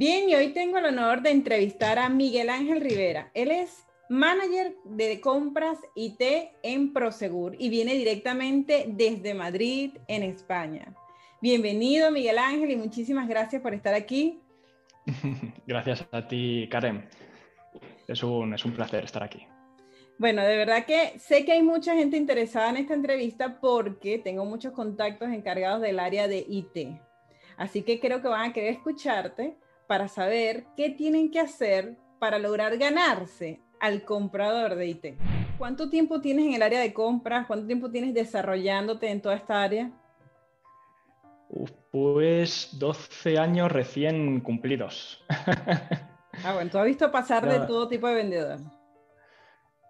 Bien, y hoy tengo el honor de entrevistar a Miguel Ángel Rivera. Él es manager de compras IT en Prosegur y viene directamente desde Madrid, en España. Bienvenido, Miguel Ángel, y muchísimas gracias por estar aquí. Gracias a ti, Karen. Es un, es un placer estar aquí. Bueno, de verdad que sé que hay mucha gente interesada en esta entrevista porque tengo muchos contactos encargados del área de IT. Así que creo que van a querer escucharte para saber qué tienen que hacer para lograr ganarse al comprador de IT. ¿Cuánto tiempo tienes en el área de compras? ¿Cuánto tiempo tienes desarrollándote en toda esta área? pues 12 años recién cumplidos. ah, bueno, tú has visto pasar de todo tipo de vendedor.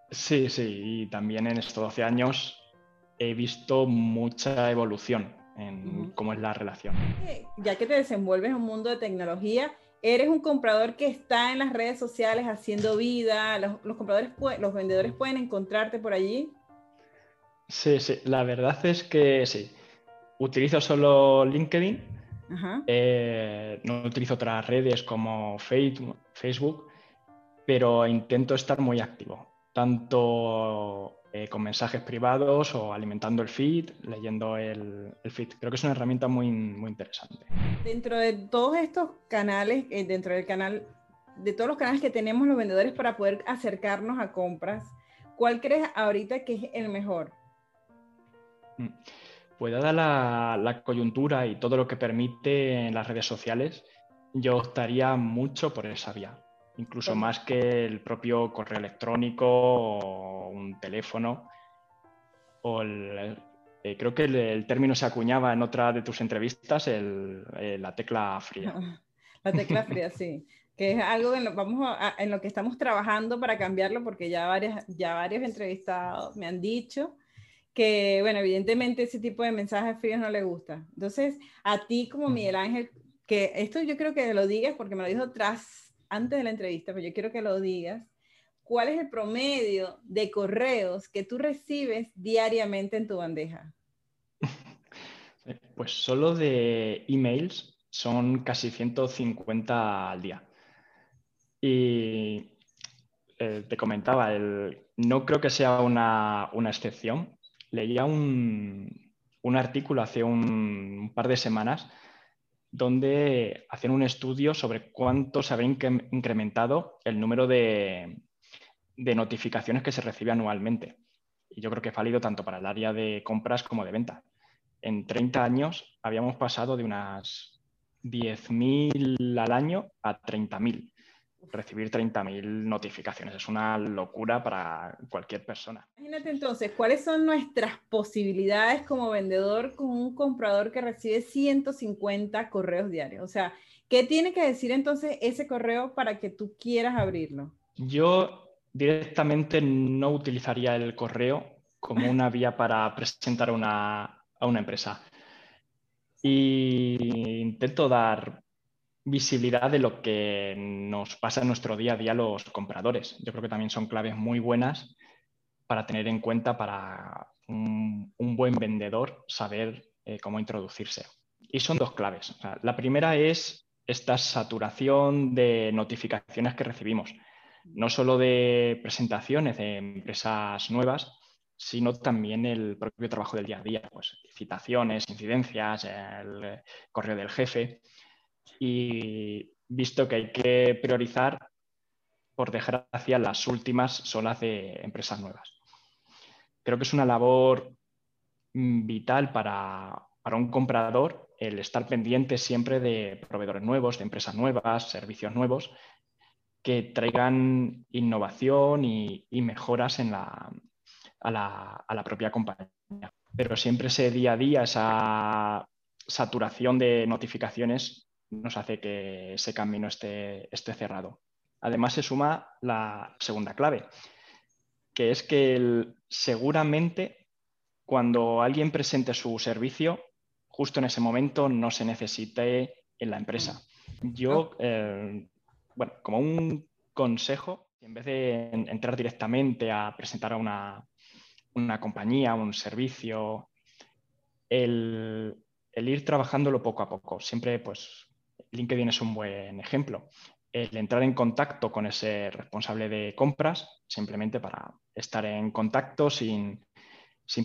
Sí, sí, y también en estos 12 años he visto mucha evolución en cómo es la relación. Ya que te desenvuelves en un mundo de tecnología, eres un comprador que está en las redes sociales haciendo vida, los, compradores, los vendedores pueden encontrarte por allí. Sí, sí, la verdad es que sí. Utilizo solo LinkedIn, eh, no utilizo otras redes como Facebook, pero intento estar muy activo, tanto eh, con mensajes privados o alimentando el feed, leyendo el, feed. Creo que es una herramienta muy, muy interesante. Dentro de todos estos canales, eh, dentro del canal, de todos los canales que tenemos los vendedores para poder acercarnos a compras, ¿cuál crees ahorita que es el mejor? Mm. Pues dada la, la coyuntura y todo lo que permite en las redes sociales, yo optaría mucho por esa vía incluso más que el propio correo electrónico o un teléfono. O eh, creo que el, término se acuñaba en otra de tus entrevistas, el, eh, la tecla fría. La tecla fría, sí. Que es algo en lo, vamos en lo que estamos trabajando para cambiarlo, porque ya, varias, ya varios entrevistados me han dicho que, bueno, evidentemente ese tipo de mensajes fríos no le gusta. Entonces, a ti como Miguel Ángel, que esto yo creo que lo digas porque me lo dijo tras antes de la entrevista, pero yo quiero que lo digas, ¿cuál es el promedio de correos que tú recibes diariamente en tu bandeja? Pues solo de emails son casi 150 al día. Y eh, te comentaba, el, no creo que sea una, excepción. Leía un, artículo hace un par de semanas donde hacían un estudio sobre cuánto se había incrementado el número de, notificaciones que se recibe anualmente. Y yo creo que es válido tanto para el área de compras como de venta. En 30 años habíamos pasado de unas 10.000 al año a 30.000 recibir 30.000 notificaciones. Es una locura para cualquier persona. Imagínate entonces, ¿cuáles son nuestras posibilidades como vendedor con un comprador que recibe 150 correos diarios? O sea, ¿qué tiene que decir entonces ese correo para que tú quieras abrirlo? Yo directamente no utilizaría el correo como una vía para presentar a una empresa. Y intento dar visibilidad de lo que nos pasa en nuestro día a día los compradores. Yo creo que también son claves muy buenas para tener en cuenta para un, buen vendedor saber eh, cómo introducirse. Y son dos claves. la primera es esta saturación de notificaciones que recibimos, no solo de presentaciones de empresas nuevas, sino también el propio trabajo del día a día, pues citaciones, incidencias, el correo del jefe y visto que hay que priorizar, por desgracia, las últimas son las de empresas nuevas. Creo que es una labor mm, vital para, un comprador el estar pendiente siempre de proveedores nuevos, de empresas nuevas, servicios nuevos, que traigan innovación y, mejoras en la, a, la, a, la, propia compañía. Pero siempre ese día a día, esa saturación de notificaciones nos hace que ese camino esté, esté cerrado. Además se suma la segunda clave, que es que seguramente cuando alguien presente su servicio, justo en ese momento no se necesite en la empresa. Yo, eh, bueno, como un consejo, en vez de entrar directamente a presentar a una, una compañía, un servicio, el, el, ir trabajándolo poco a poco. Siempre, pues, LinkedIn es un buen ejemplo. El entrar en contacto con ese responsable de compras, simplemente para estar en contacto sin,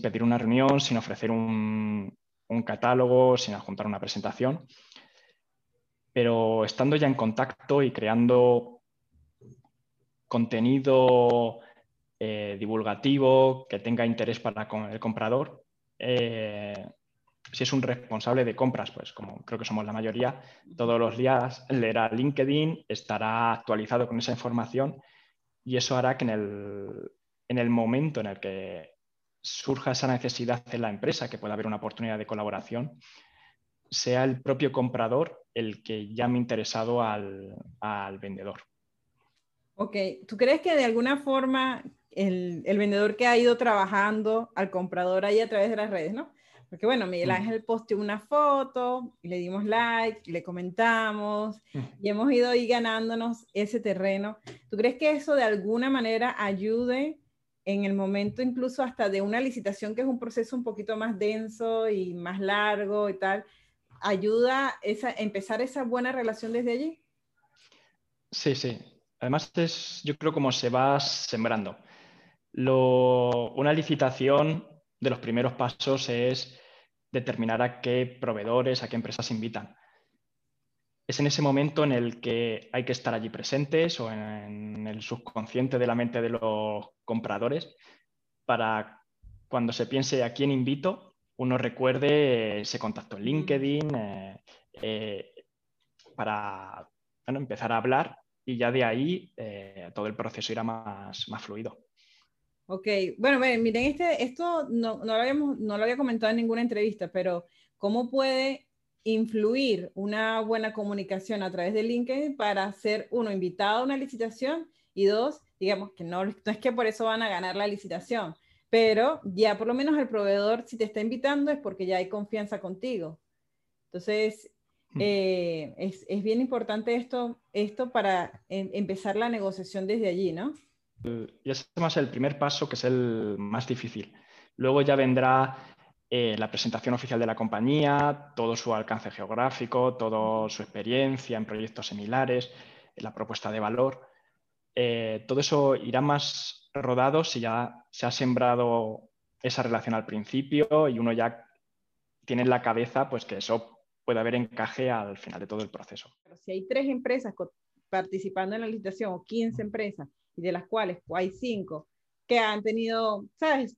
pedir una reunión, sin ofrecer un, un catálogo, sin adjuntar una presentación. Pero estando ya en contacto y creando contenido eh, divulgativo que tenga interés para el comprador, eh, si es un responsable de compras, pues como creo que somos la mayoría, todos los días leerá LinkedIn, estará actualizado con esa información y eso hará que en el, en el momento en el que surja esa necesidad en la empresa, que pueda haber una oportunidad de colaboración, sea el propio comprador el que llame interesado al, al vendedor. Ok, ¿tú crees que de alguna forma el, el, vendedor que ha ido trabajando al comprador ahí a través de las redes, ¿no? Porque bueno, Miguel Ángel posteó una foto y le dimos like, y le comentamos y hemos ido ahí ganándonos ese terreno. ¿Tú crees que eso de alguna manera ayude en el momento incluso hasta de una licitación, que es un proceso un poquito más denso y más largo y tal, ayuda a empezar esa buena relación desde allí? Sí, sí. Además es, yo creo, como se va sembrando. Lo, una licitación de los primeros pasos es determinar a qué proveedores, a qué empresas invitan es en ese momento en el que hay que estar allí presentes o en, el subconsciente de la mente de los compradores para cuando se piense a quién invito, uno recuerde ese contacto en LinkedIn eh, eh, para empezar a hablar y ya de ahí eh, todo el proceso irá más, más fluido. Ok, bueno, miren, este, esto no, no, lo habíamos, no lo había comentado en ninguna entrevista, pero ¿cómo puede influir una buena comunicación a través de LinkedIn para ser, uno, invitado a una licitación y dos, digamos que no, no es que por eso van a ganar la licitación, pero ya por lo menos el proveedor, si te está invitando, es porque ya hay confianza contigo. Entonces, hmm. eh, es, es, bien importante esto, esto para em, empezar la negociación desde allí, ¿no? Y ese es más el primer paso, que es el más difícil. Luego ya vendrá eh, la presentación oficial de la compañía, todo su alcance geográfico, toda su experiencia en proyectos similares, la propuesta de valor. Eh, todo eso irá más rodado si ya se ha sembrado esa relación al principio y uno ya tiene en la cabeza pues, que eso puede haber encaje al final de todo el proceso. Pero si hay tres empresas participando en la licitación o 15 empresas y de las cuales hay cinco que han tenido, ¿sabes?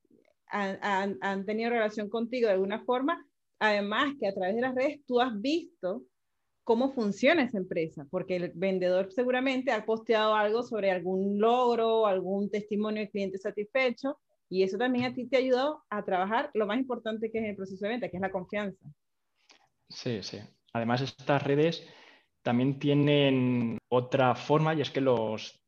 han, tenido relación contigo de alguna forma, además que a través de las redes tú has visto cómo funciona esa empresa, porque el vendedor seguramente ha posteado algo sobre algún logro, algún testimonio de cliente satisfecho, y eso también a ti te ha ayudado a trabajar lo más importante que es el proceso de venta, que es la confianza. Sí, sí. Además, estas redes también tienen otra forma y es que los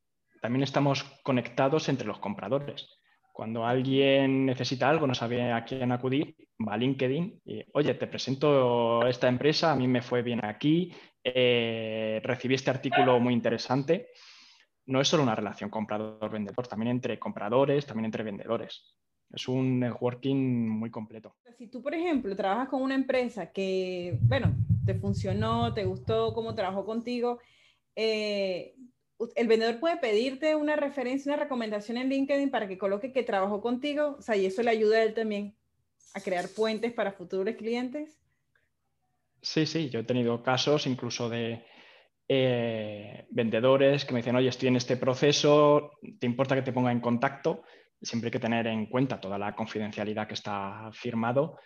también estamos conectados entre los compradores. Cuando alguien necesita algo, no sabe a quién acudir, va a LinkedIn y, oye, te presento esta empresa, a mí me fue bien aquí, eh, recibí este artículo muy interesante. No es solo una relación comprador-vendedor, también entre compradores, también entre vendedores. Es un networking muy completo. Si tú, por ejemplo, trabajas con una empresa que, bueno, te funcionó, te gustó cómo trabajó contigo, eh, el vendedor puede pedirte una referencia, una recomendación en LinkedIn para que coloque que trabajó contigo, o sea, y eso le ayuda a él también a crear puentes para futuros clientes. Sí, sí, yo he tenido casos incluso de eh, vendedores que me dicen, oye, estoy en este proceso, ¿te importa que te ponga en contacto? Siempre hay que tener en cuenta toda la confidencialidad que está firmado,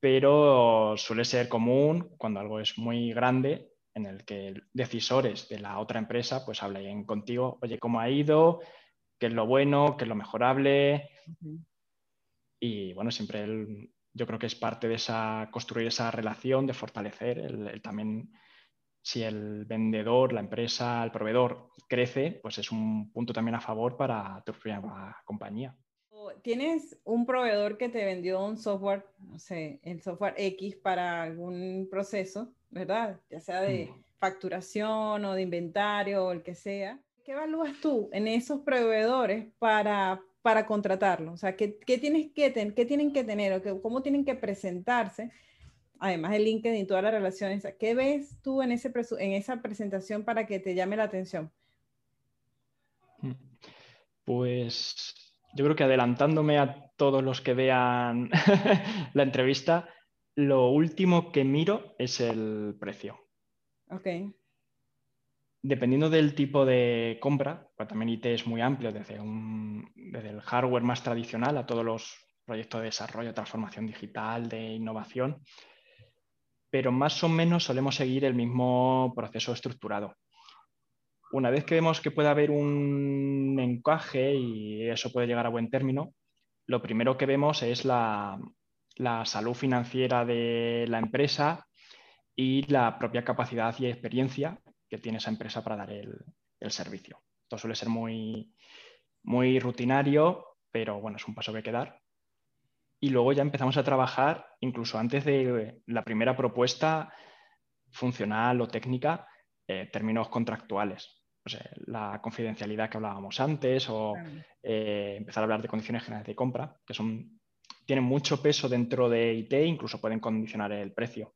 pero suele ser común cuando algo es muy grande en el que decisores de la otra empresa pues hablen contigo, oye, ¿cómo ha ido? ¿Qué es lo bueno? ¿Qué es lo mejorable? Y bueno, siempre yo creo que es parte de esa, construir esa relación, de fortalecer el, también si el vendedor, la empresa, el proveedor crece, pues es un punto también a favor para tu propia compañía. Tienes un proveedor que te vendió un software, no sé, el software X para algún proceso, ¿verdad? Ya sea de mm. facturación o de inventario o el que sea. ¿Qué evalúas tú en esos proveedores para, para contratarlo? O sea, ¿qué, qué tienes que qué tienen que tener o cómo tienen que presentarse además de LinkedIn y todas las relaciones, ¿qué ves tú en, ese, en esa presentación para que te llame la atención? Mm. Pues yo creo que adelantándome a todos los que vean la entrevista, lo último que miro es el precio. Ok. Dependiendo del tipo de compra, pues también IT es muy amplio, desde, un, desde el hardware más tradicional a todos los proyectos de desarrollo, transformación digital, de innovación, pero más o menos solemos seguir el mismo proceso estructurado. Una vez que vemos que puede haber un encaje y eso puede llegar a buen término, lo primero que vemos es la, salud financiera de la empresa y la propia capacidad y experiencia que tiene esa empresa para dar el, servicio. Esto suele ser muy, muy rutinario, pero bueno, es un paso que hay que dar y luego ya empezamos a trabajar incluso antes de la primera propuesta funcional o técnica, eh, términos contractuales. la confidencialidad que hablábamos antes o eh, empezar a hablar de condiciones generales de compra, que son, tienen mucho peso dentro de IT, incluso pueden condicionar el precio.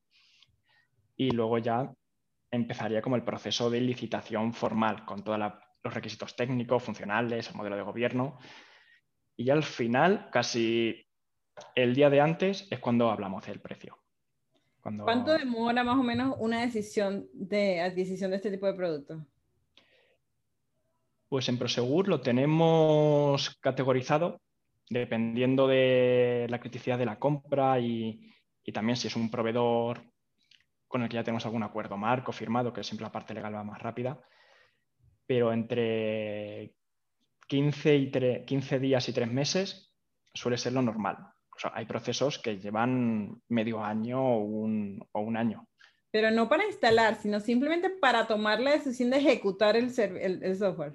Y luego ya empezaría como el proceso de licitación formal, con todos los requisitos técnicos, funcionales, el modelo de gobierno. Y ya al final, casi el día de antes es cuando hablamos del precio. ¿Cuánto demora más o menos una decisión de adquisición de este tipo de producto? Pues en Prosegur lo tenemos categorizado dependiendo de la criticidad de la compra y, también si es un proveedor con el que ya tenemos algún acuerdo marco firmado, que siempre la parte legal va más rápida, pero entre 15, y 15 días y 3 meses suele ser lo normal hay procesos que llevan medio año o un, año. Pero no para instalar, sino simplemente para tomar la decisión de ejecutar el, software.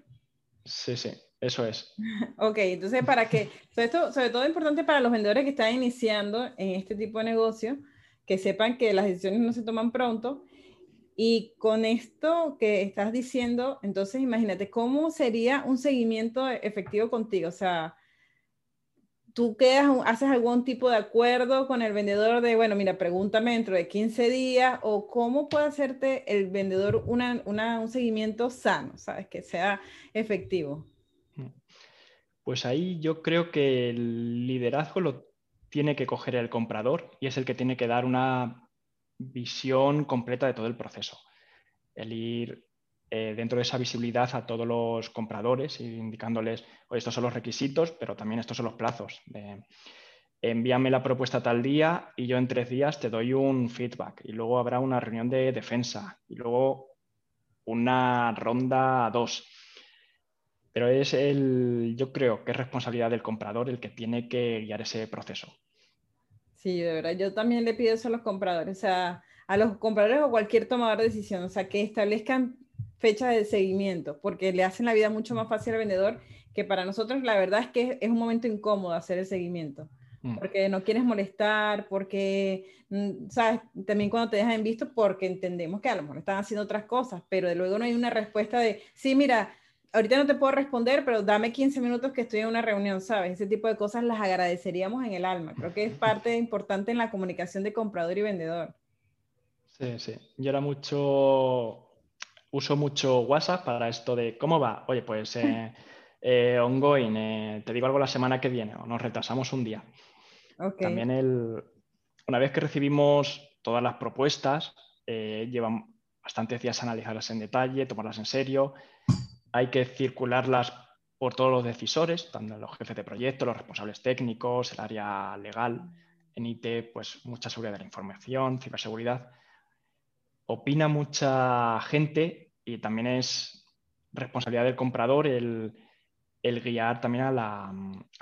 Sí, sí, eso es. ok, entonces para que, sobre todo, sobre todo importante para los vendedores que están iniciando en este tipo de negocio, que sepan que las decisiones no se toman pronto. Y con esto que estás diciendo, entonces imagínate cómo sería un seguimiento efectivo contigo. O sea, tú quedas, haces algún tipo de acuerdo con el vendedor de, bueno, mira, pregúntame dentro de 15 días o cómo puede hacerte el vendedor un seguimiento sano, ¿sabes? Que sea efectivo. Pues ahí yo creo que el liderazgo lo tiene que coger el comprador y es el que tiene que dar una visión completa de todo el proceso. El ir eh, dentro de esa visibilidad a todos los compradores, indicándoles, estos son los requisitos, pero también estos son los plazos. envíame la propuesta tal día y yo en tres días te doy un feedback y luego habrá una reunión de defensa y luego una ronda dos. Pero es el, yo creo que es responsabilidad del comprador el que tiene que guiar ese proceso. Sí, de verdad, yo también le pido eso a los compradores, o sea, a los compradores o cualquier tomador de decisión, o sea, que establezcan fecha de seguimiento, porque le hacen la vida mucho más fácil al vendedor, que para nosotros la verdad es que es un momento incómodo hacer el seguimiento, mm. porque no quieres molestar, porque, mm, ¿sabes? También cuando te dejan en visto, porque entendemos que a lo mejor están haciendo otras cosas, pero luego no hay una respuesta de, sí, mira, ahorita no te puedo responder, pero dame 15 minutos que estoy en una reunión, ¿sabes? Ese tipo de cosas las agradeceríamos en el alma. Creo que es parte importante en la comunicación de comprador y vendedor. Sí, sí. Yo era mucho uso mucho WhatsApp para esto de cómo va. Oye, pues eh, eh, ongoing, eh, te digo algo la semana que viene o nos retrasamos un día. También el, una vez que recibimos todas las propuestas, llevan bastantes días analizarlas en detalle, tomarlas en serio. Hay que circularlas por todos los decisores, tanto los jefes de proyecto, los responsables técnicos, el área legal. En IT, pues mucha seguridad de la información, ciberseguridad opina mucha gente y también es responsabilidad del comprador el, guiar también a,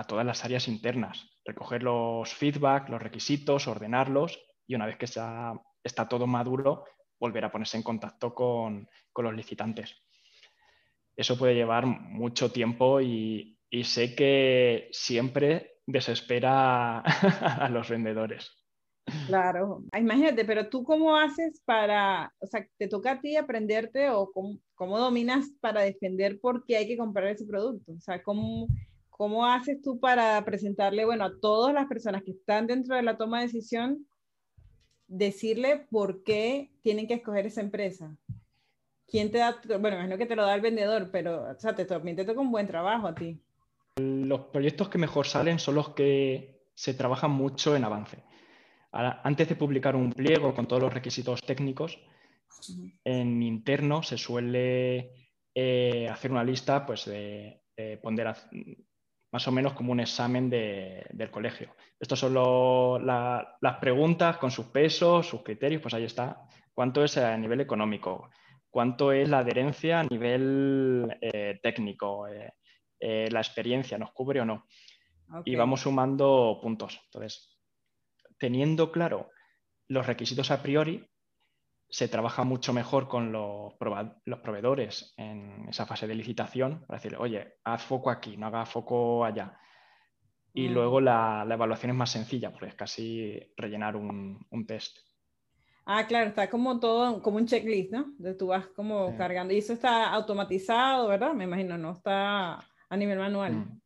todas las áreas internas, recoger los feedback, los requisitos, ordenarlos y una vez que está, está todo maduro, volver a ponerse en contacto con, los licitantes. Eso puede llevar mucho tiempo y, sé que siempre desespera a los vendedores. Claro, ah, imagínate, pero tú cómo haces para, o sea, te toca a ti aprenderte o cómo, cómo dominas para defender por qué hay que comprar ese producto, o sea, cómo, cómo haces tú para presentarle, bueno, a todas las personas que están dentro de la toma de decisión, decirle por qué tienen que escoger esa empresa. ¿Quién te da? Bueno, imagino que te lo da el vendedor, pero o sea, te, toca un buen trabajo a ti. Los proyectos que mejor salen son los que se trabajan mucho en avance. Antes de publicar un pliego con todos los requisitos técnicos, en interno se suele eh, hacer una lista pues, de, más o menos como un examen del colegio. Estas son las preguntas con sus pesos, sus criterios, pues ahí está. ¿Cuánto es a nivel económico? ¿Cuánto es la adherencia a nivel eh, técnico? Eh, ¿La experiencia nos cubre o no? Y vamos sumando puntos. Entonces, teniendo claro los requisitos a priori, se trabaja mucho mejor con los, proveedores en esa fase de licitación para decirle, oye, haz foco aquí, no haga foco allá. Y mm. luego la, evaluación es más sencilla, porque es casi rellenar un, test. Ah, claro, está como todo, como un checklist, ¿no? De tú vas como cargando. Y eso está automatizado, ¿verdad? Me imagino, no está a nivel manual. Mm.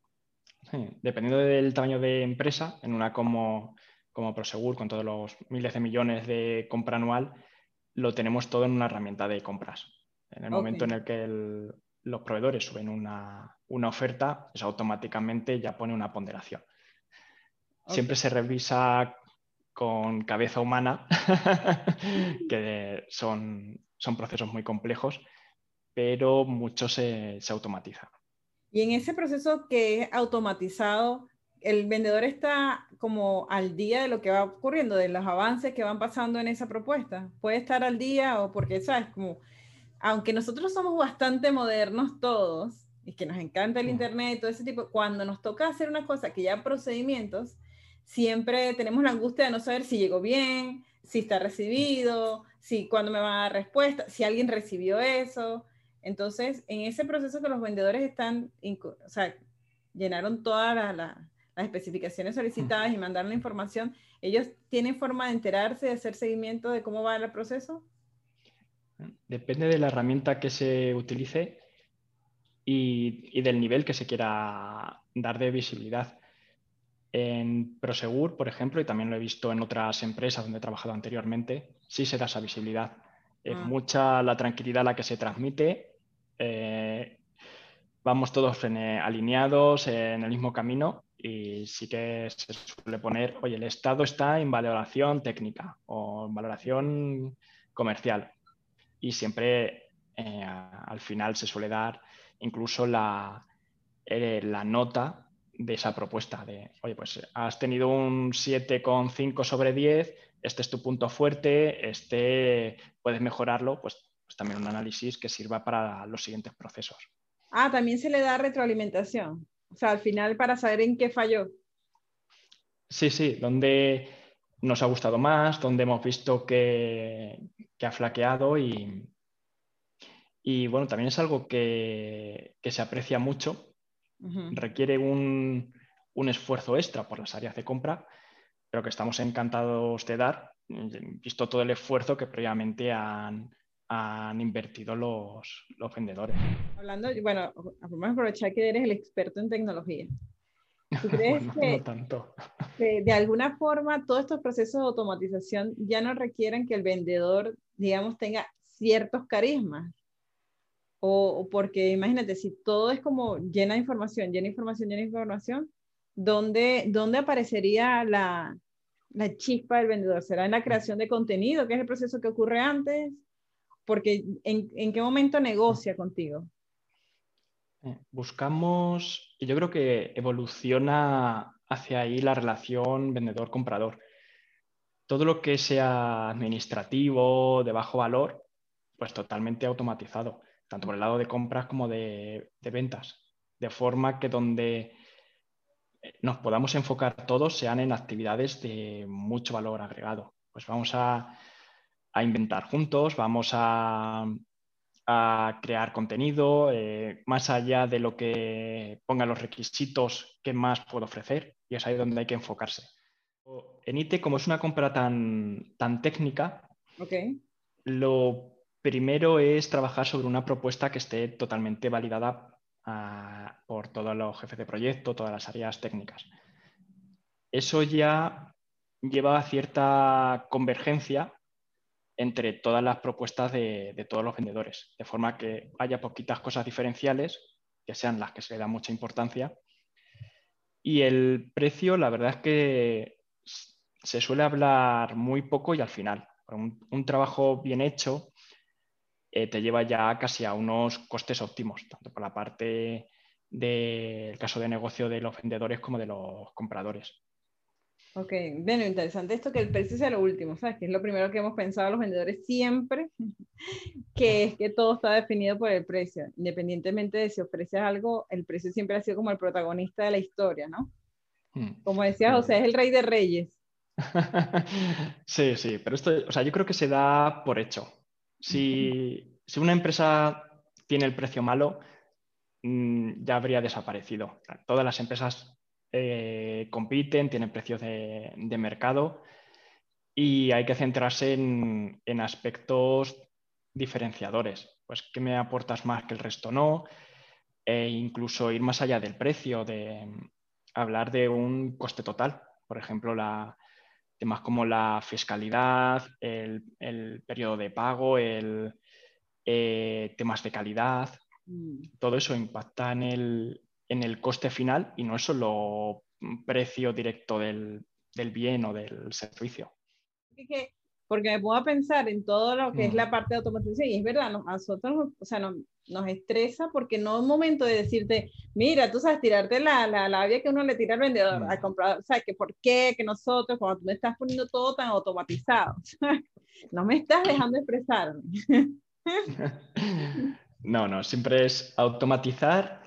Sí. Dependiendo del tamaño de empresa, en una como como Prosegur, con todos los miles de millones de compra anual, lo tenemos todo en una herramienta de compras. En el momento en el que los proveedores suben una, oferta, pues automáticamente ya pone una ponderación. Siempre se revisa con cabeza humana, que son, son procesos muy complejos, pero mucho se, se automatiza. Y en ese proceso que es automatizado, el vendedor está como al día de lo que va ocurriendo, de los avances que van pasando en esa propuesta. Puede estar al día o porque, ¿sabes? Como, aunque nosotros somos bastante modernos todos y que nos encanta el Internet y todo ese tipo, cuando nos toca hacer una cosa que ya procedimientos, siempre tenemos la angustia de no saber si llegó bien, si está recibido, si cuándo me va a dar respuesta, si alguien recibió eso. Entonces, en ese proceso que los vendedores están, o sea, llenaron toda la las especificaciones solicitadas y mandar la información, ¿ellos tienen forma de enterarse, de hacer seguimiento de cómo va el proceso? Depende de la herramienta que se utilice y, del nivel que se quiera dar de visibilidad. En Prosegur, por ejemplo, y también lo he visto en otras empresas donde he trabajado anteriormente, sí se da esa visibilidad. Es ah. mucha la tranquilidad la que se transmite. Eh, vamos todos alineados en el mismo camino y sí que se suele poner, oye, el Estado está en valoración técnica o en valoración comercial. Y siempre eh, al final se suele dar incluso la, eh, la nota de esa propuesta de, oye, pues has tenido un 7,5 sobre 10, este es tu punto fuerte, este puedes mejorarlo, pues, pues también un análisis que sirva para los siguientes procesos. Ah, también se le da retroalimentación. O sea, al final para saber en qué falló. Sí, sí, donde nos ha gustado más, donde hemos visto que, ha flaqueado y, y, bueno, también es algo que, se aprecia mucho, requiere un, esfuerzo extra por las áreas de compra, pero que estamos encantados de dar, visto todo el esfuerzo que previamente han, han invertido los, los vendedores. Hablando, bueno, vamos a aprovechar que eres el experto en tecnología. ¿Tú crees que, tanto. de alguna forma todos estos procesos de automatización ya no requieren que el vendedor, digamos, tenga ciertos carismas? O, porque imagínate, si todo es como llena de información, llena de información, llena de información, ¿dónde, dónde aparecería la, la chispa del vendedor? ¿Será en la creación de contenido, que es el proceso que ocurre antes? Porque ¿en, qué momento negocia contigo? Eh, buscamos, y yo creo que evoluciona hacia ahí la relación vendedor-comprador. Todo lo que sea administrativo, de bajo valor, pues totalmente automatizado, tanto por el lado de compras como de, de ventas, de forma que donde nos podamos enfocar todos sean en actividades de mucho valor agregado. Pues vamos a, inventar juntos, vamos a, crear contenido, eh, más allá de lo que ponga los requisitos, ¿qué más puedo ofrecer? Y es ahí donde hay que enfocarse. En IT, como es una compra tan, tan técnica, lo primero es trabajar sobre una propuesta que esté totalmente validada ah, por todos los jefes de proyecto, todas las áreas técnicas. Eso ya lleva a cierta convergencia entre todas las propuestas de, todos los vendedores, de forma que haya poquitas cosas diferenciales, que sean las que se le da mucha importancia. Y el precio, la verdad es que se suele hablar muy poco y al final. Un, trabajo bien hecho eh, te lleva ya casi a unos costes óptimos, tanto por la parte del caso de negocio de los vendedores como de los compradores. Ok, bueno, interesante esto que el precio sea lo último, ¿sabes? Que es lo primero que hemos pensado los vendedores siempre, que es que todo está definido por el precio, independientemente de si ofreces algo, el precio siempre ha sido como el protagonista de la historia, ¿no? Hmm. Como decía José, es el rey de reyes. sí, sí, pero esto, o sea, yo creo que se da por hecho. Si, una empresa tiene el precio malo, mm, ya habría desaparecido. Todas las empresas eh, compiten, tienen precios de, mercado y hay que centrarse en, aspectos diferenciadores. Pues, ¿qué me aportas más que el resto no? E incluso ir más allá del precio, de hablar de un coste total. Por ejemplo, temas como la fiscalidad, el, periodo de pago, el, eh, temas de calidad. Mm. Todo eso impacta en el, en el coste final y no es solo precio directo del, bien o del servicio. Porque me pongo a pensar en todo lo que es la mm. parte de automatización y es verdad, a nosotros o sea, nos estresa porque no es un momento de decirte, mira, tú sabes, tirarte la, la labia que uno le tira al vendedor, al mm. comprador, o sea, que por qué, que nosotros, cuando tú me estás poniendo todo tan automatizado, no me estás dejando expresarme. no, no, siempre es automatizar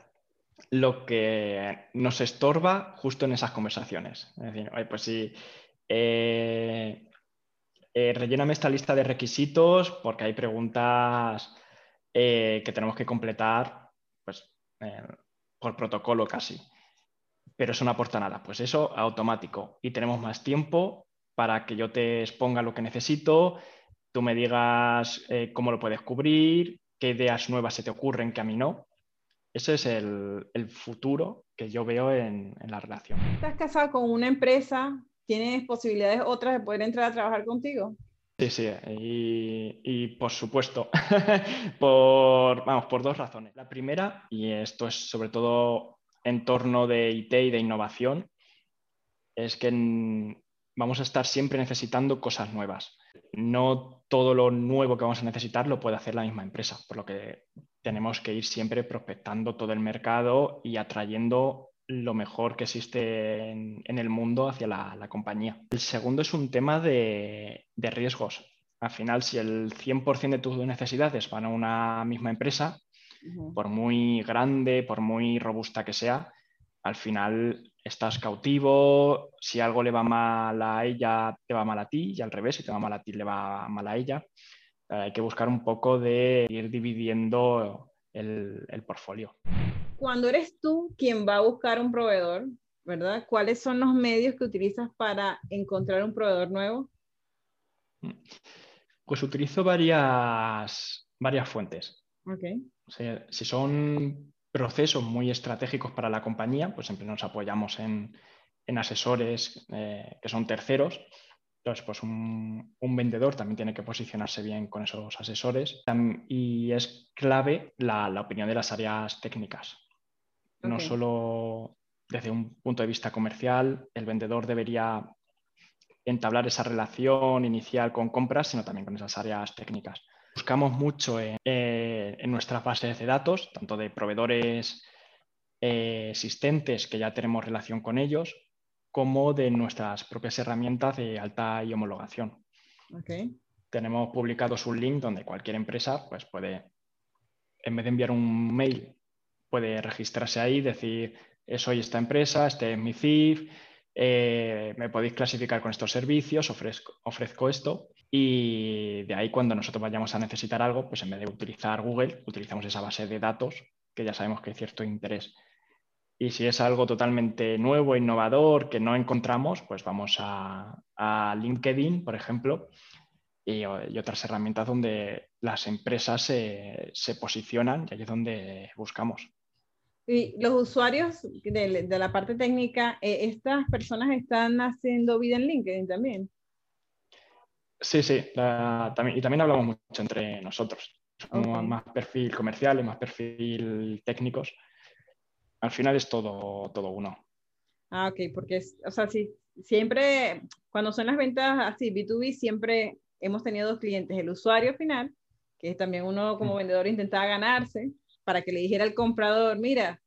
lo que nos estorba justo en esas conversaciones. Es decir, pues sí, eh, eh, relléname esta lista de requisitos porque hay preguntas eh, que tenemos que completar pues, por protocolo casi. Pero eso no aporta nada. Pues eso automático. Y tenemos más tiempo para que yo te exponga lo que necesito, tú me digas cómo lo puedes cubrir, qué ideas nuevas se te ocurren que a mí no. Ese es el, futuro que yo veo en, la relación. ¿Estás casado con una empresa? ¿Tienes posibilidades otras de poder entrar a trabajar contigo? Sí, sí, y, por supuesto, por, vamos, por dos razones. La primera, y esto es sobre todo en torno de IT y de innovación, es que vamos a estar siempre necesitando cosas nuevas. No todo lo nuevo que vamos a necesitar lo puede hacer la misma empresa, por lo que tenemos que ir siempre prospectando todo el mercado y atrayendo lo mejor que existe en, el mundo hacia la, compañía. El segundo es un tema de, riesgos. Al final, si el 100% de tus necesidades van a una misma empresa, por muy grande, por muy robusta que sea, al final estás cautivo, si algo le va mal a ella, te va mal a ti, y al revés, si te va mal a ti, le va mal a ella. Eh, hay que buscar un poco de ir dividiendo el, el portfolio. Cuando eres tú quien va a buscar un proveedor, ¿verdad? ¿Cuáles son los medios que utilizas para encontrar un proveedor nuevo? Pues utilizo varias, varias fuentes. Okay. si son procesos muy estratégicos para la compañía, pues siempre nos apoyamos en, en asesores eh, que son terceros entonces, pues un, vendedor también tiene que posicionarse bien con esos asesores y es clave la, opinión de las áreas técnicas. No solo desde un punto de vista comercial, el vendedor debería entablar esa relación inicial con compras, sino también con esas áreas técnicas. Buscamos mucho en, eh, nuestras bases de datos, tanto de proveedores eh, existentes que ya tenemos relación con ellos, como de nuestras propias herramientas de alta y homologación. Tenemos publicados un link donde cualquier empresa pues, puede, en vez de enviar un mail, puede registrarse ahí, decir, soy esta empresa, este es mi CIF, eh, me podéis clasificar con estos servicios, ofrezco, ofrezco esto y de ahí cuando nosotros vayamos a necesitar algo, pues en vez de utilizar Google, utilizamos esa base de datos que ya sabemos que hay cierto interés. Y si es algo totalmente nuevo, innovador, que no encontramos, pues vamos a, LinkedIn, por ejemplo, y, otras herramientas donde las empresas se, posicionan y ahí es donde buscamos. Y los usuarios de, la parte técnica, eh, ¿estas personas están haciendo vida en LinkedIn también? Sí, sí, también, y también hablamos mucho entre nosotros. Más perfil comercial y más perfil técnicos. Al final es todo, todo uno. Ah, ok, porque, o sea, sí, siempre, cuando son las ventas así, B2B, siempre hemos tenido dos clientes, el usuario final, que también uno como mm. vendedor intentaba ganarse, para que le dijera al comprador, mira,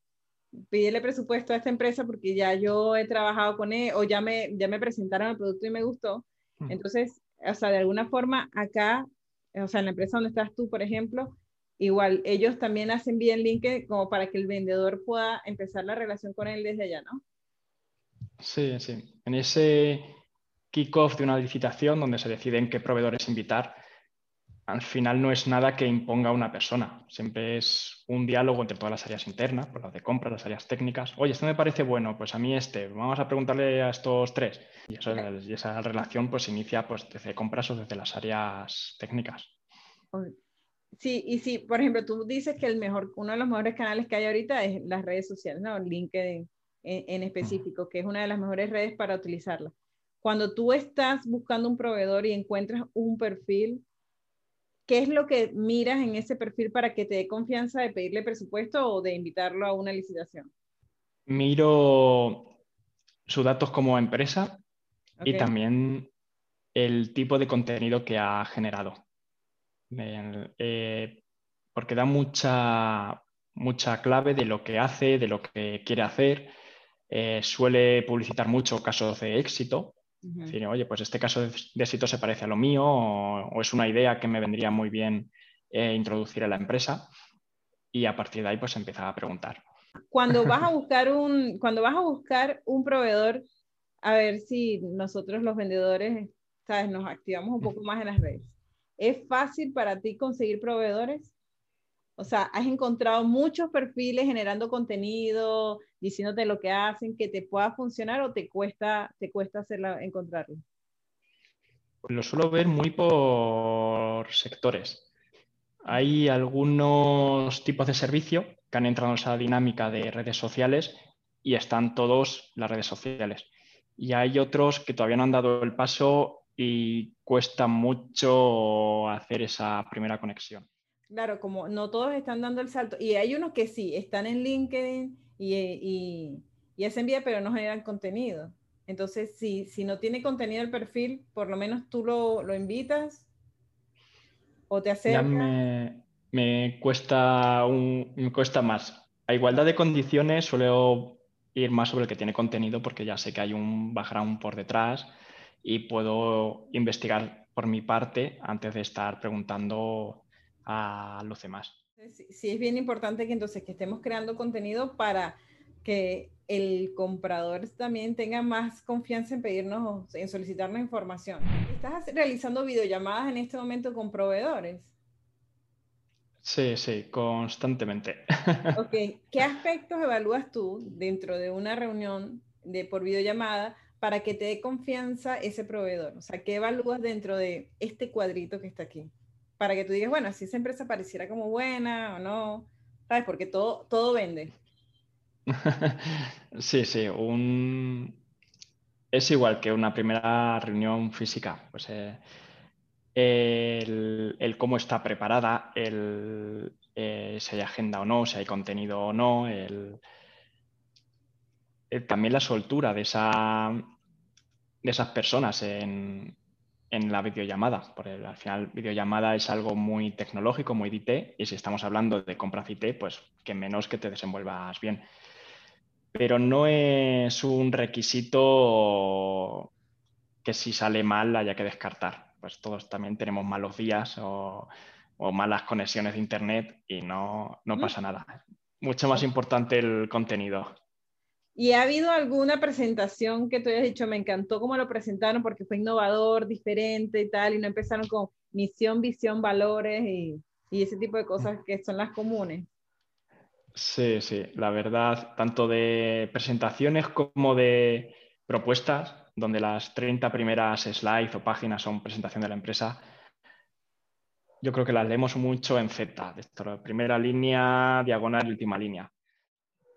pídele presupuesto a esta empresa porque ya yo he trabajado con él o ya me, ya me presentaron el producto y me gustó. Entonces, o sea, de alguna forma acá, o sea, en la empresa donde estás tú, por ejemplo, igual ellos también hacen bien LinkedIn como para que el vendedor pueda empezar la relación con él desde allá, ¿no? Sí, sí. En ese kickoff de una licitación donde se deciden qué proveedores invitar, al final no es nada que imponga una persona, siempre es un diálogo entre todas las áreas internas, por las de compra, las áreas técnicas. Oye, esto me parece bueno, pues a mí este, vamos a preguntarle a estos tres. Y, esa relación pues inicia pues, desde compras o desde las áreas técnicas. Sí, y sí, por ejemplo, tú dices que el mejor, uno de los mejores canales que hay ahorita es las redes sociales, ¿no? LinkedIn en, en específico, que es una de las mejores redes para utilizarla. Cuando tú estás buscando un proveedor y encuentras un perfil, ¿qué es lo que miras en ese perfil para que te dé confianza de pedirle presupuesto o de invitarlo a una licitación? Miro sus datos como empresa y también el tipo de contenido que ha generado. Eh, porque da mucha, mucha clave de lo que hace, de lo que quiere hacer. Eh, suele publicitar mucho casos de éxito. Decir, oye, pues este caso de, éxito se parece a lo mío o, es una idea que me vendría muy bien eh, introducir en la empresa. Y a partir de ahí, pues empieza a preguntar. Cuando vas a buscar un, cuando vas a buscar un proveedor, a ver si nosotros los vendedores, ¿sabes? Nos activamos un poco más en las redes. ¿Es fácil para ti conseguir proveedores? O sea, has encontrado muchos perfiles generando contenido, diciéndote lo que hacen, que te pueda funcionar o te cuesta, te cuesta hacerla, encontrarlo. Lo suelo ver muy por sectores. Hay algunos tipos de servicio que han entrado en esa dinámica de redes sociales y están todos las redes sociales. Y hay otros que todavía no han dado el paso y cuesta mucho hacer esa primera conexión. Claro, como no todos están dando el salto. Y hay unos que sí, están en LinkedIn y, y, y hacen vida, pero no generan contenido. Entonces, si, si no tiene contenido el perfil, por lo menos tú lo, lo invitas o te acercas. Ya me, cuesta un, me cuesta más. A igualdad de condiciones suelo ir más sobre el que tiene contenido porque ya sé que hay un background por detrás y puedo investigar por mi parte antes de estar preguntando a los demás. Sí, es bien importante que entonces que estemos creando contenido para que el comprador también tenga más confianza en pedirnos, en solicitarnos información. ¿Estás realizando videollamadas en este momento con proveedores? Sí, sí, constantemente. Ok, ¿qué aspectos evalúas tú dentro de una reunión de por videollamada para que te dé confianza ese proveedor? O sea, ¿qué evalúas dentro de este cuadrito que está aquí? Para que tú digas, bueno, si esa empresa pareciera como buena o no, ¿sabes? Porque todo, todo vende. sí, sí, un... es igual que una primera reunión física. Pues, eh, el, cómo está preparada, el, eh, si hay agenda o no, si hay contenido o no, el, eh, también la soltura de, esa, de esas personas en, la videollamada, porque al final videollamada es algo muy tecnológico, muy IT, y si estamos hablando de compras IT, pues que menos que te desenvuelvas bien. Pero no es un requisito que si sale mal haya que descartar. Pues todos también tenemos malos días o, malas conexiones de internet y no, no pasa nada. Mucho más importante el contenido. ¿Y ha habido alguna presentación que tú hayas dicho, me encantó cómo lo presentaron porque fue innovador, diferente y tal, y no empezaron con misión, visión, valores y, ese tipo de cosas que son las comunes? Sí, sí, la verdad, tanto de presentaciones como de propuestas, donde las 30 primeras slides o páginas son presentación de la empresa, yo creo que las leemos mucho en Z, de primera línea, diagonal y última línea.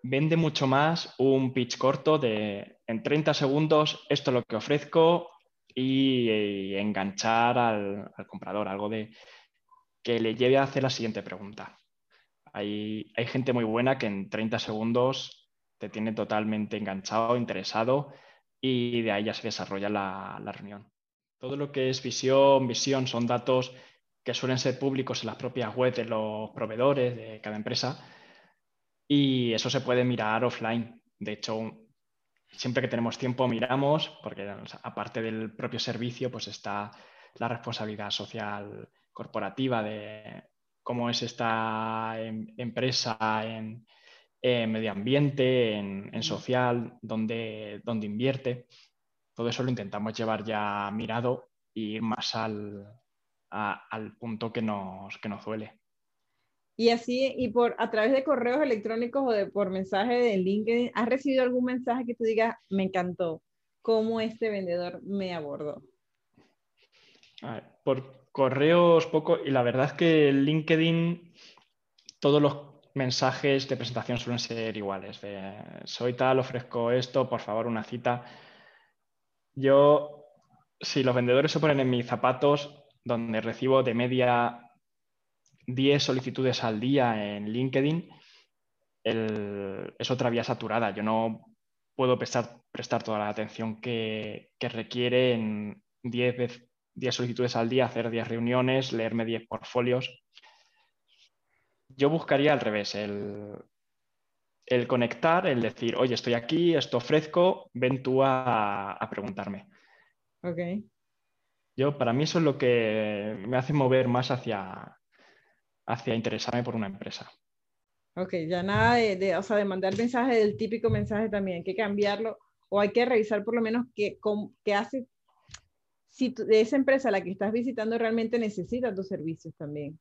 Vende mucho más un pitch corto de en 30 segundos, esto es lo que ofrezco y, enganchar al, comprador, algo de que le lleve a hacer la siguiente pregunta. Hay, hay gente muy buena que en 30 segundos te tiene totalmente enganchado, interesado y de ahí ya se desarrolla la, la reunión. Todo lo que es visión, visión son datos que suelen ser públicos en las propias webs de los proveedores de cada empresa y eso se puede mirar offline. De hecho, siempre que tenemos tiempo miramos, porque aparte del propio servicio, pues está la responsabilidad social corporativa de cómo es esta em, empresa en, medio ambiente, en, social, donde, donde invierte. Todo eso lo intentamos llevar ya mirado y ir más al, al punto que nos, que nos duele. Y así, y por a través de correos electrónicos o de, por mensaje de LinkedIn, ¿has recibido algún mensaje que tú digas, me encantó, cómo este vendedor me abordó? por correos poco, y la verdad es que en LinkedIn todos los mensajes de presentación suelen ser iguales. Soy tal, ofrezco esto, por favor, una cita. Yo, si los vendedores se ponen en mis zapatos, donde recibo de media 10 solicitudes al día en LinkedIn, es otra vía saturada. Yo no puedo prestar, prestar toda la atención que, requiere en 10, 10 solicitudes al día, hacer 10 reuniones, leerme 10 portfolios. Yo buscaría al revés, el, el conectar, el decir, oye, estoy aquí, esto ofrezco, ven tú a, a preguntarme. Ok. Yo, para mí eso es lo que me hace mover más hacia, hacia interesarme por una empresa. Ok, ya nada de, o sea, de mandar mensaje del típico mensaje también, hay que cambiarlo o hay que revisar por lo menos qué, qué hace, si de esa empresa a la que estás visitando realmente necesita tus servicios también.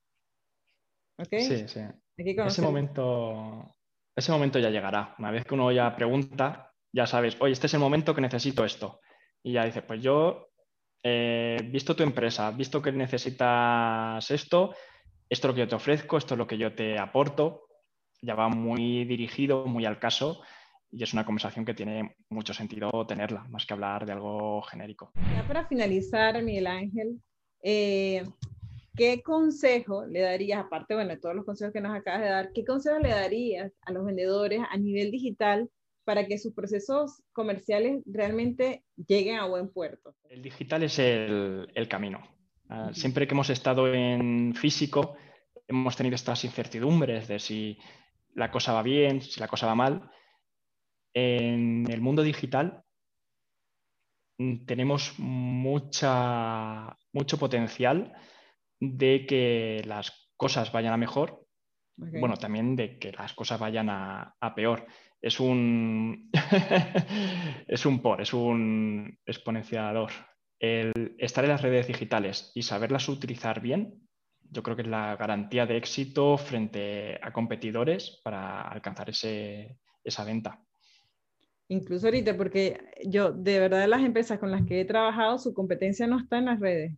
¿Ok? Sí, sí. ese momento, ese momento ya llegará. Una vez que uno ya pregunta, ya sabes, oye, este es el momento que necesito esto. Y ya dices, pues yo eh, visto tu empresa, visto que necesitas esto, esto es lo que yo te ofrezco, esto es lo que yo te aporto, ya va muy dirigido, muy al caso y es una conversación que tiene mucho sentido tenerla, más que hablar de algo genérico. Ya para finalizar, Miguel Ángel, eh, ¿qué consejo le darías, aparte bueno, de todos los consejos que nos acabas de dar, qué consejo le darías a los vendedores a nivel digital para que sus procesos comerciales realmente lleguen a buen puerto? El digital es el, camino. Ah, siempre que hemos estado en físico, hemos tenido estas incertidumbres de si la cosa va bien, si la cosa va mal. En el mundo digital mm, tenemos mucha, mucho potencial de que las cosas vayan a mejor, bueno, también de que las cosas vayan a peor es un, es un por, es un exponenciador. El estar en las redes digitales y saberlas utilizar bien, yo creo que es la garantía de éxito frente a competidores para alcanzar ese, esa venta. Incluso ahorita, porque yo, de verdad, las empresas con las que he trabajado, su competencia no está en las redes.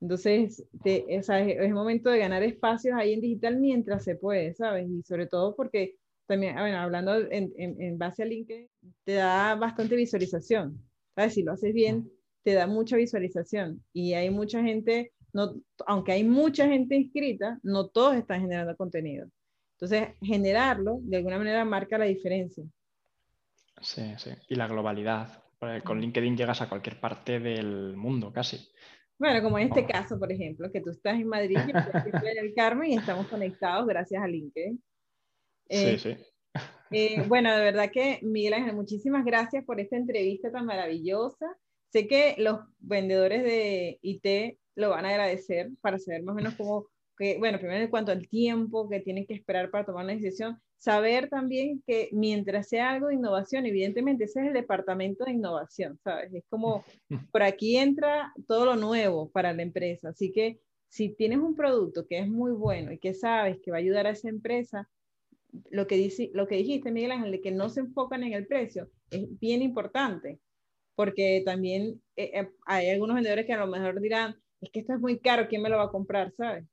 Entonces, es, es momento de ganar espacios ahí en digital mientras se puede, ¿sabes? Y sobre todo porque también, bueno, hablando en, en, base a LinkedIn, te da bastante visualización. ¿Sabes? Si lo haces bien, te da mucha visualización. Y hay mucha gente, no, aunque hay mucha gente inscrita, no todos están generando contenido. Entonces, generarlo de alguna manera marca la diferencia. Sí, sí. Y la globalidad. Con LinkedIn llegas a cualquier parte del mundo, casi. Bueno, como en este caso, por ejemplo, que tú estás en Madrid, y yo estoy en el Carmen y estamos conectados gracias a LinkedIn. Sí, eh, sí. Eh, bueno, de verdad que, Miguel Ángel, muchísimas gracias por esta entrevista tan maravillosa. Sé que los vendedores de IT lo van a agradecer para saber más o menos cómo, que, bueno, primero en cuanto al tiempo que tienen que esperar para tomar una decisión, saber también que mientras sea algo de innovación, evidentemente ese es el departamento de innovación, ¿sabes? Es como, por aquí entra todo lo nuevo para la empresa, así que si tienes un producto que es muy bueno y que sabes que va a ayudar a esa empresa, lo que, dice, lo que dijiste, Miguel Ángel, de que no se enfocan en el precio, es bien importante, porque también eh, eh, hay algunos vendedores que a lo mejor dirán, es que esto es muy caro, ¿quién me lo va a comprar? ¿Sabes?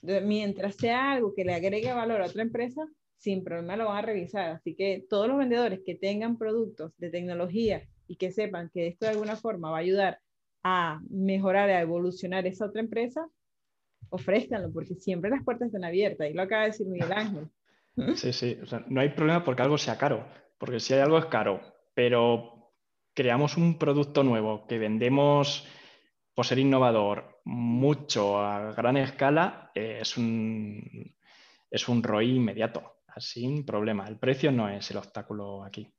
mientras sea algo que le agregue valor a otra empresa, sin problema lo van a revisar. Así que todos los vendedores que tengan productos de tecnología y que sepan que esto de alguna forma va a ayudar a mejorar, a evolucionar esa otra empresa, ofrézcanlo, porque siempre las puertas están abiertas. Y lo acaba de decir Miguel Ángel. Sí, sí. no hay problema porque algo sea caro. Porque si hay algo es caro, pero creamos un producto nuevo que vendemos por ser innovador mucho a gran escala, eh, es, un, es un ROI inmediato, sin problema. El precio no es el obstáculo aquí.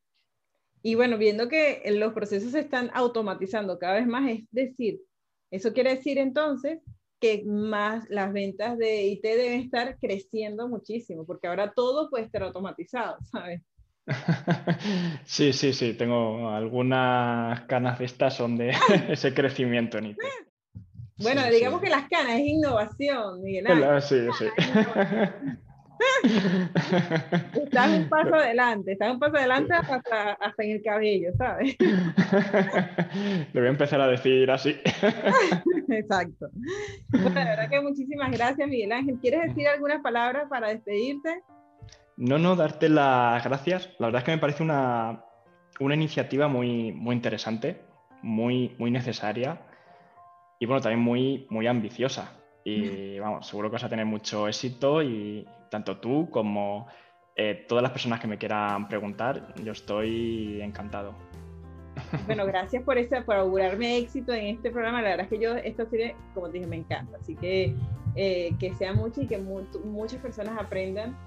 Y bueno, viendo que los procesos se están automatizando cada vez más, es decir, eso quiere decir entonces que más las ventas de IT deben estar creciendo muchísimo, porque ahora todo puede estar automatizado, ¿sabes? Sí, sí, sí, tengo algunas canas de estas son de ese crecimiento en IT. Bueno, digamos que las canas es innovación, Miguel Ángel. Sí, sí. Estás un paso adelante, estás un paso adelante hasta, hasta en el cabello, ¿sabes? Le voy a empezar a decir así. Exacto. Bueno, la verdad que muchísimas gracias, Miguel Ángel. ¿Quieres decir algunas palabras para despedirte? No, no, darte las gracias. La verdad es que me parece una, una iniciativa muy, muy interesante, muy, muy necesaria y bueno, también muy, muy ambiciosa. Y vamos, seguro que vas a tener mucho éxito y tanto tú como eh, todas las personas que me quieran preguntar, yo estoy encantado. Bueno, gracias por, esa, por augurarme éxito en este programa. La verdad es que yo, esta serie, como te dije, me encanta. Así que eh, que sea mucho y que muchas personas aprendan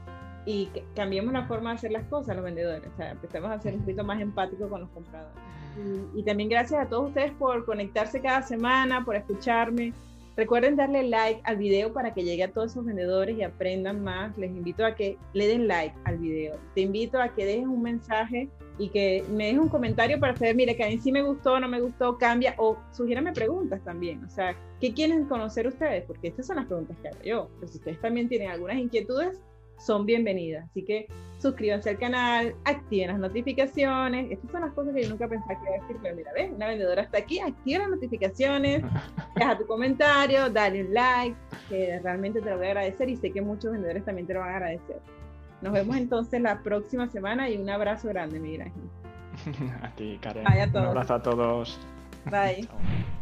y cambiemos la forma de hacer las cosas los vendedores. O sea, empecemos a ser un poquito más empáticos con los compradores. Y, también gracias a todos ustedes por conectarse cada semana, por escucharme. Recuerden darle like al video para que llegue a todos esos vendedores y aprendan más. Les invito a que le den like al video. Te invito a que dejes un mensaje y que me dejes un comentario para saber, mire, que a mí sí me gustó, no me gustó, cambia, o sugiérame preguntas también. O sea, ¿qué quieren conocer ustedes? Porque estas son las preguntas que hago yo. Pero si ustedes también tienen algunas inquietudes, son bienvenidas. Así que suscríbanse al canal, activen las notificaciones. Estas son las cosas que yo nunca pensaba que iba a decir, pero mira, ves, una vendedora está aquí, activa las notificaciones, deja tu comentario, dale un like, que realmente te lo voy a agradecer y sé que muchos vendedores también te lo van a agradecer. Nos vemos entonces la próxima semana y un abrazo grande, Miguel Ángel. A ti, Karen. Un abrazo a todos. Bye.